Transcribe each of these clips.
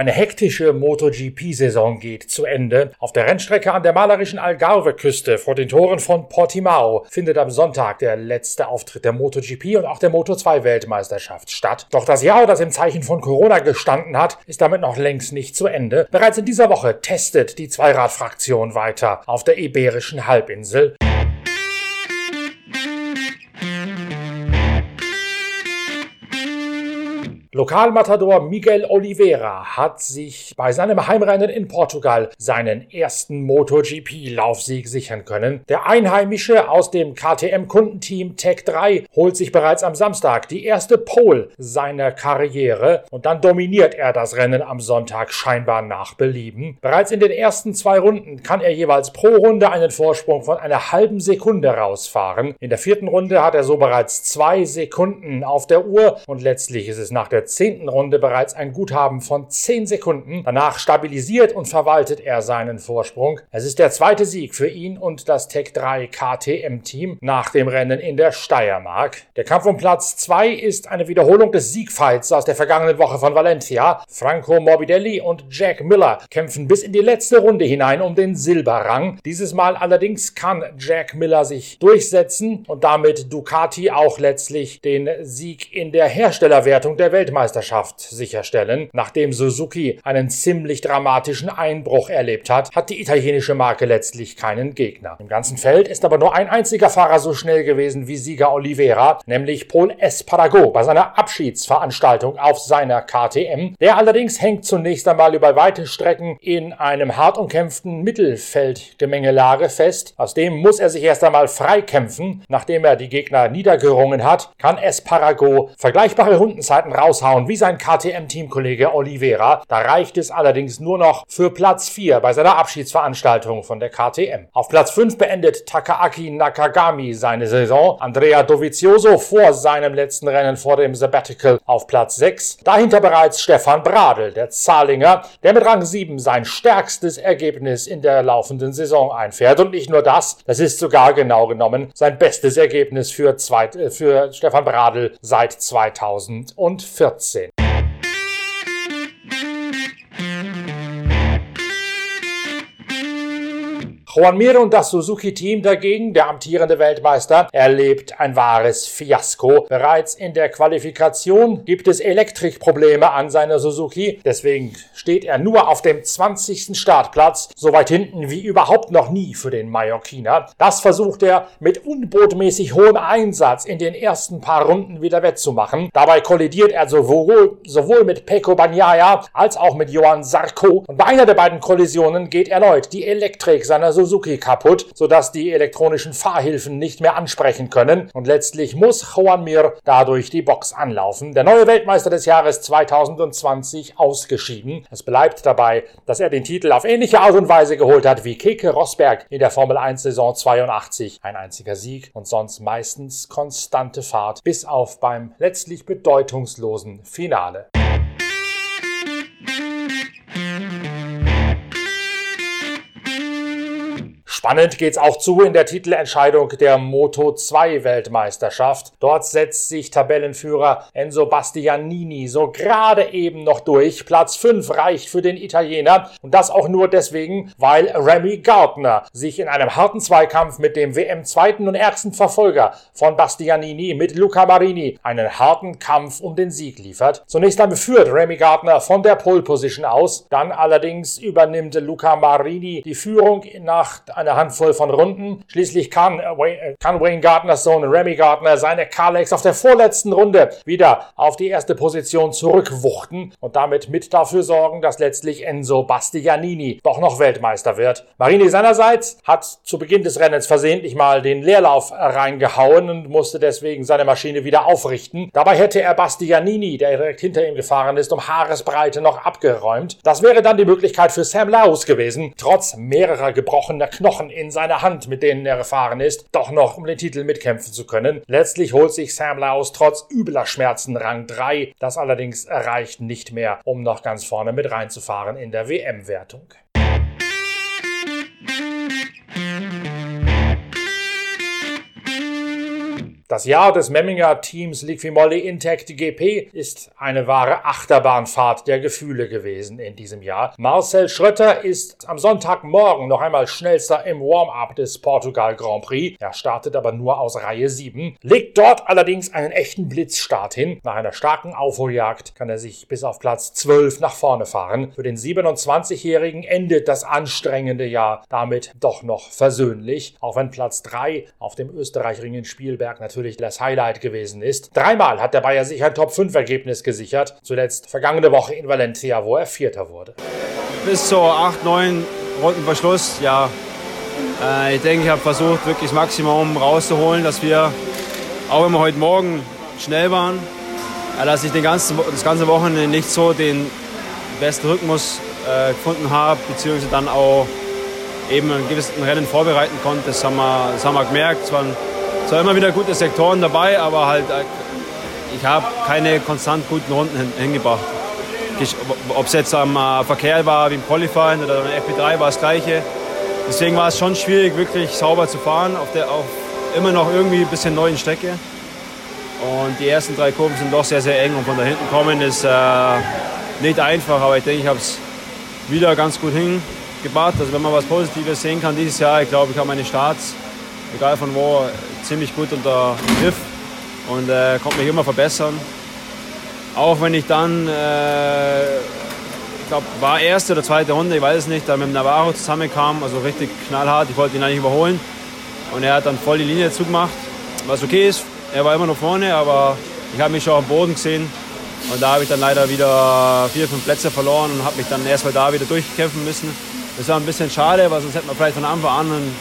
Eine hektische MotoGP-Saison geht zu Ende. Auf der Rennstrecke an der malerischen Algarve-Küste vor den Toren von Portimao findet am Sonntag der letzte Auftritt der MotoGP und auch der Moto2-Weltmeisterschaft statt. Doch das Jahr, das im Zeichen von Corona gestanden hat, ist damit noch längst nicht zu Ende. Bereits in dieser Woche testet die Zweiradfraktion weiter auf der Iberischen Halbinsel. Lokalmatador Miguel Oliveira hat sich bei seinem Heimrennen in Portugal seinen ersten MotoGP-Laufsieg sichern können. Der Einheimische aus dem KTM-Kundenteam Tech 3 holt sich bereits am Samstag die erste Pole seiner Karriere und dann dominiert er das Rennen am Sonntag scheinbar nach Belieben. Bereits in den ersten zwei Runden kann er jeweils pro Runde einen Vorsprung von einer halben Sekunde rausfahren. In der vierten Runde hat er so bereits zwei Sekunden auf der Uhr und letztlich ist es nach der der zehnten Runde bereits ein Guthaben von 10 Sekunden. Danach stabilisiert und verwaltet er seinen Vorsprung. Es ist der zweite Sieg für ihn und das Tech 3 KTM-Team nach dem Rennen in der Steiermark. Der Kampf um Platz 2 ist eine Wiederholung des Siegfights aus der vergangenen Woche von Valencia. Franco Morbidelli und Jack Miller kämpfen bis in die letzte Runde hinein um den Silberrang. Dieses Mal allerdings kann Jack Miller sich durchsetzen und damit Ducati auch letztlich den Sieg in der Herstellerwertung der Welt Weltmeisterschaft sicherstellen. Nachdem Suzuki einen ziemlich dramatischen Einbruch erlebt hat, hat die italienische Marke letztlich keinen Gegner. Im ganzen Feld ist aber nur ein einziger Fahrer so schnell gewesen wie Sieger Oliveira, nämlich Paul Espargaro bei seiner Abschiedsveranstaltung auf seiner KTM. Der allerdings hängt zunächst einmal über weite Strecken in einem hart umkämpften Mittelfeldgemengelage fest. Aus dem muss er sich erst einmal freikämpfen. Nachdem er die Gegner niedergerungen hat, kann Espargaro vergleichbare Rundenzeiten raus raushauen wie sein KTM-Teamkollege Oliveira. Da reicht es allerdings nur noch für Platz 4 bei seiner Abschiedsveranstaltung von der KTM. Auf Platz 5 beendet Takaaki Nakagami seine Saison. Andrea Dovizioso vor seinem letzten Rennen vor dem Sabbatical auf Platz 6. Dahinter bereits Stefan Bradl, der Zahlinger, der mit Rang 7 sein stärkstes Ergebnis in der laufenden Saison einfährt. Und nicht nur das, das ist sogar genau genommen sein bestes Ergebnis für, zweit, äh, für Stefan Bradl seit 2014. Götze. Juan und das Suzuki-Team dagegen, der amtierende Weltmeister, erlebt ein wahres Fiasko. Bereits in der Qualifikation gibt es Elektrikprobleme an seiner Suzuki. Deswegen steht er nur auf dem 20. Startplatz, so weit hinten wie überhaupt noch nie für den Mallorquiner. Das versucht er mit unbotmäßig hohem Einsatz in den ersten paar Runden wieder wettzumachen. Dabei kollidiert er sowohl, sowohl mit Peko Bagnaia als auch mit Johann Sarko. Und bei einer der beiden Kollisionen geht erneut die Elektrik seiner Suzuki Suzuki kaputt, sodass die elektronischen Fahrhilfen nicht mehr ansprechen können und letztlich muss Juan Mir dadurch die Box anlaufen. Der neue Weltmeister des Jahres 2020 ausgeschieden. Es bleibt dabei, dass er den Titel auf ähnliche Art und Weise geholt hat wie Keke Rosberg in der Formel 1 Saison 82. Ein einziger Sieg und sonst meistens konstante Fahrt, bis auf beim letztlich bedeutungslosen Finale. Spannend geht's auch zu in der Titelentscheidung der Moto 2 Weltmeisterschaft. Dort setzt sich Tabellenführer Enzo Bastianini so gerade eben noch durch. Platz 5 reicht für den Italiener und das auch nur deswegen, weil Remy Gardner sich in einem harten Zweikampf mit dem WM-zweiten und ärgsten Verfolger von Bastianini mit Luca Marini einen harten Kampf um den Sieg liefert. Zunächst einmal führt Remy Gardner von der Pole Position aus, dann allerdings übernimmt Luca Marini die Führung nach einer eine Handvoll von Runden. Schließlich kann, äh, kann Wayne Gardners Sohn Remy Gardner seine Carlex auf der vorletzten Runde wieder auf die erste Position zurückwuchten und damit mit dafür sorgen, dass letztlich Enzo Bastianini doch noch Weltmeister wird. Marini seinerseits hat zu Beginn des Rennens versehentlich mal den Leerlauf reingehauen und musste deswegen seine Maschine wieder aufrichten. Dabei hätte er Bastianini, der direkt hinter ihm gefahren ist, um Haaresbreite noch abgeräumt. Das wäre dann die Möglichkeit für Sam Laus gewesen, trotz mehrerer gebrochener Knochen Knochen in seiner Hand, mit denen er gefahren ist, doch noch um den Titel mitkämpfen zu können. Letztlich holt sich Sam Laus trotz übler Schmerzen Rang 3. Das allerdings reicht nicht mehr, um noch ganz vorne mit reinzufahren in der WM-Wertung. Das Jahr des Memminger Teams Liquimolli Intact GP ist eine wahre Achterbahnfahrt der Gefühle gewesen in diesem Jahr. Marcel Schrötter ist am Sonntagmorgen noch einmal schnellster im Warm-up des Portugal Grand Prix. Er startet aber nur aus Reihe 7, legt dort allerdings einen echten Blitzstart hin. Nach einer starken Aufholjagd kann er sich bis auf Platz 12 nach vorne fahren. Für den 27-Jährigen endet das anstrengende Jahr damit doch noch versöhnlich, auch wenn Platz 3 auf dem Österreich-Ringen Spielberg natürlich natürlich das Highlight gewesen ist. Dreimal hat der Bayer sich ein Top-5-Ergebnis gesichert. Zuletzt vergangene Woche in Valencia, wo er Vierter wurde. Bis zur 8, 9 Runden Verschluss, ja. Äh, ich denke, ich habe versucht, wirklich das Maximum rauszuholen, dass wir, auch wir heute Morgen schnell waren, äh, dass ich den ganzen, das ganze Wochenende nicht so den besten Rhythmus äh, gefunden habe, beziehungsweise dann auch eben ein gewissen Rennen vorbereiten konnte. Das haben wir, das haben wir gemerkt. Es waren zwar immer wieder gute Sektoren dabei, aber halt äh, ich habe keine konstant guten Runden hingebracht. Ob es jetzt am äh, Verkehr war wie im Qualifying oder im FP3 war das gleiche. Deswegen war es schon schwierig, wirklich sauber zu fahren, auf der auf immer noch irgendwie ein bisschen neuen Strecke. Und die ersten drei Kurven sind doch sehr, sehr eng und von da hinten kommen ist äh, nicht einfach, aber ich denke, ich habe es wieder ganz gut hingebracht. Also wenn man was Positives sehen kann dieses Jahr, ich glaube, ich habe meine Starts egal von wo, ziemlich gut unter Griff und äh, konnte mich immer verbessern. Auch wenn ich dann, äh, ich glaube, war erste oder zweite Runde, ich weiß es nicht, da mit Navarro zusammenkam, also richtig knallhart. Ich wollte ihn eigentlich überholen und er hat dann voll die Linie zugemacht, was okay ist. Er war immer noch vorne, aber ich habe mich schon am Boden gesehen und da habe ich dann leider wieder vier, fünf Plätze verloren und habe mich dann erstmal da wieder durchkämpfen müssen. Das war ein bisschen schade, weil sonst hätte man vielleicht von Anfang an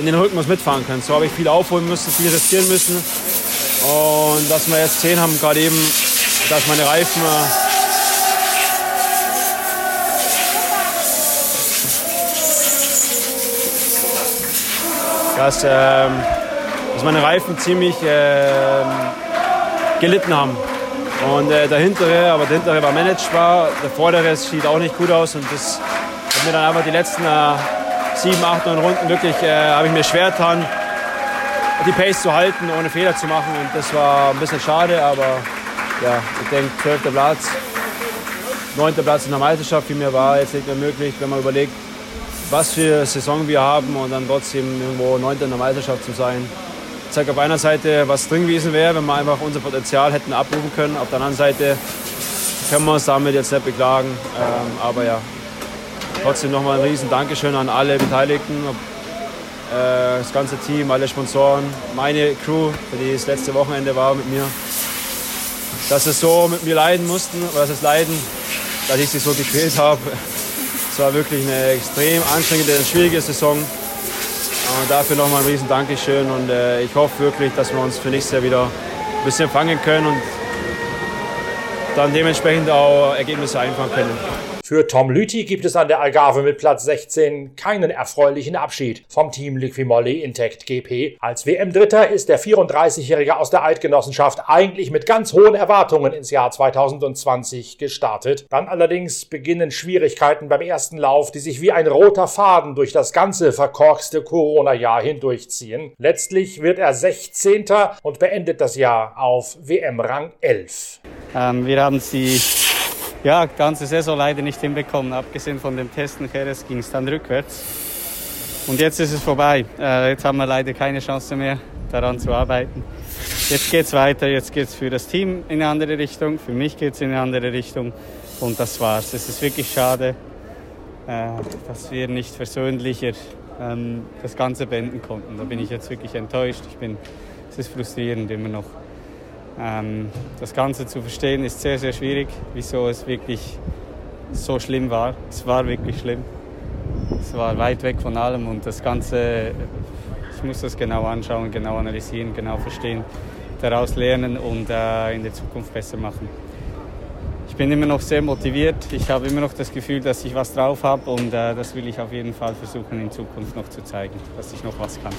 in den Rhythmus mitfahren können. So habe ich viel aufholen müssen, viel riskieren müssen. Und dass wir jetzt gesehen haben, gerade eben, dass meine Reifen äh, dass, ähm, dass meine Reifen ziemlich äh, gelitten haben. Und äh, der hintere, aber der hintere war managebar, der vordere sieht auch nicht gut aus und das hat mir dann einfach die letzten äh, sieben, acht, neun Runden wirklich äh, habe ich mir schwer getan, die Pace zu halten, ohne Fehler zu machen. Und das war ein bisschen schade, aber ja, ich denke, 12. Platz, 9. Platz in der Meisterschaft, wie mir war jetzt nicht mehr möglich, wenn man überlegt, was für Saison wir haben und dann trotzdem irgendwo 9. in der Meisterschaft zu sein. Zeigt auf einer Seite, was drin gewesen wäre, wenn wir einfach unser Potenzial hätten abrufen können. Auf der anderen Seite können wir uns damit jetzt nicht beklagen. Ähm, aber ja, Trotzdem nochmal ein riesen Dankeschön an alle Beteiligten, äh, das ganze Team, alle Sponsoren, meine Crew, die das letzte Wochenende war mit mir. Dass sie so mit mir leiden mussten, oder dass es leiden, dass ich sie so gequält habe. Es war wirklich eine extrem anstrengende und schwierige Saison. Und dafür nochmal ein riesen Dankeschön und äh, ich hoffe wirklich, dass wir uns für nächstes Jahr wieder ein bisschen fangen können und dann dementsprechend auch Ergebnisse einfahren können. Für Tom Lüthi gibt es an der Algarve mit Platz 16 keinen erfreulichen Abschied vom Team Liquimolli Intact GP. Als WM-Dritter ist der 34-Jährige aus der Eidgenossenschaft eigentlich mit ganz hohen Erwartungen ins Jahr 2020 gestartet. Dann allerdings beginnen Schwierigkeiten beim ersten Lauf, die sich wie ein roter Faden durch das ganze verkorkste Corona-Jahr hindurchziehen. Letztlich wird er 16. und beendet das Jahr auf WM-Rang 11. Ähm, wir haben sie ja, ganze Saison leider nicht hinbekommen. Abgesehen von dem Testen Jerez ging es dann rückwärts. Und jetzt ist es vorbei. Äh, jetzt haben wir leider keine Chance mehr, daran zu arbeiten. Jetzt geht es weiter. Jetzt geht es für das Team in eine andere Richtung. Für mich geht es in eine andere Richtung. Und das war's. Es ist wirklich schade, äh, dass wir nicht versöhnlicher ähm, das Ganze beenden konnten. Da bin ich jetzt wirklich enttäuscht. Ich bin, es ist frustrierend immer noch. Ähm, das Ganze zu verstehen ist sehr, sehr schwierig, wieso es wirklich so schlimm war. Es war wirklich schlimm. Es war weit weg von allem und das Ganze, ich muss das genau anschauen, genau analysieren, genau verstehen, daraus lernen und äh, in der Zukunft besser machen. Ich bin immer noch sehr motiviert. Ich habe immer noch das Gefühl, dass ich was drauf habe und äh, das will ich auf jeden Fall versuchen in Zukunft noch zu zeigen, dass ich noch was kann.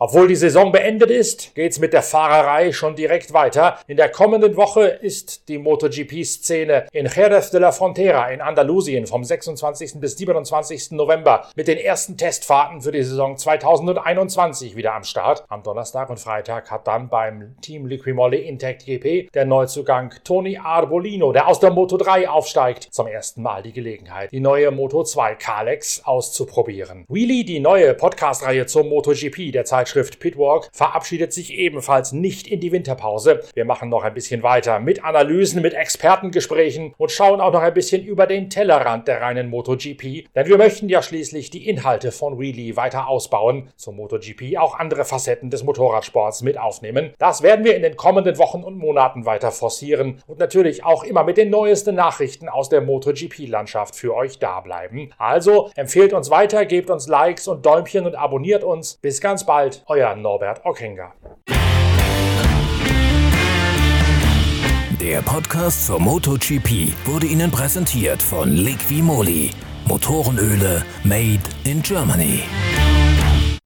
Obwohl die Saison beendet ist, geht's mit der Fahrerei schon direkt weiter. In der kommenden Woche ist die MotoGP-Szene in Jerez de la Frontera in Andalusien vom 26. bis 27. November mit den ersten Testfahrten für die Saison 2021 wieder am Start. Am Donnerstag und Freitag hat dann beim Team Liquimolli Intact GP der Neuzugang Tony Arbolino, der aus der Moto 3 aufsteigt, zum ersten Mal die Gelegenheit, die neue Moto 2 Kalex auszuprobieren. Wheelie, die neue Podcast-Reihe zum MotoGP der Zeitschrift Pitwalk, verabschiedet sich ebenfalls nicht in die Winterpause. Wir machen noch ein bisschen weiter mit Analysen, mit Expertengesprächen und schauen auch noch ein bisschen über den Tellerrand der reinen MotoGP, denn wir möchten ja schließlich die Inhalte von Wheelie weiter ausbauen, zum MotoGP auch andere Facetten des Motorradsports mit aufnehmen. Das werden wir in den kommenden Wochen und Monaten weiter forcieren und natürlich auch immer mit den neuesten Nachrichten aus der MotoGP-Landschaft für euch da bleiben. Also empfehlt uns weiter, gebt uns Likes und Däumchen und abonniert uns. Bis ganz bald, euer Norbert Ockinger. Der Podcast zur MotoGP wurde Ihnen präsentiert von Liqui Moly. Motorenöle made in Germany.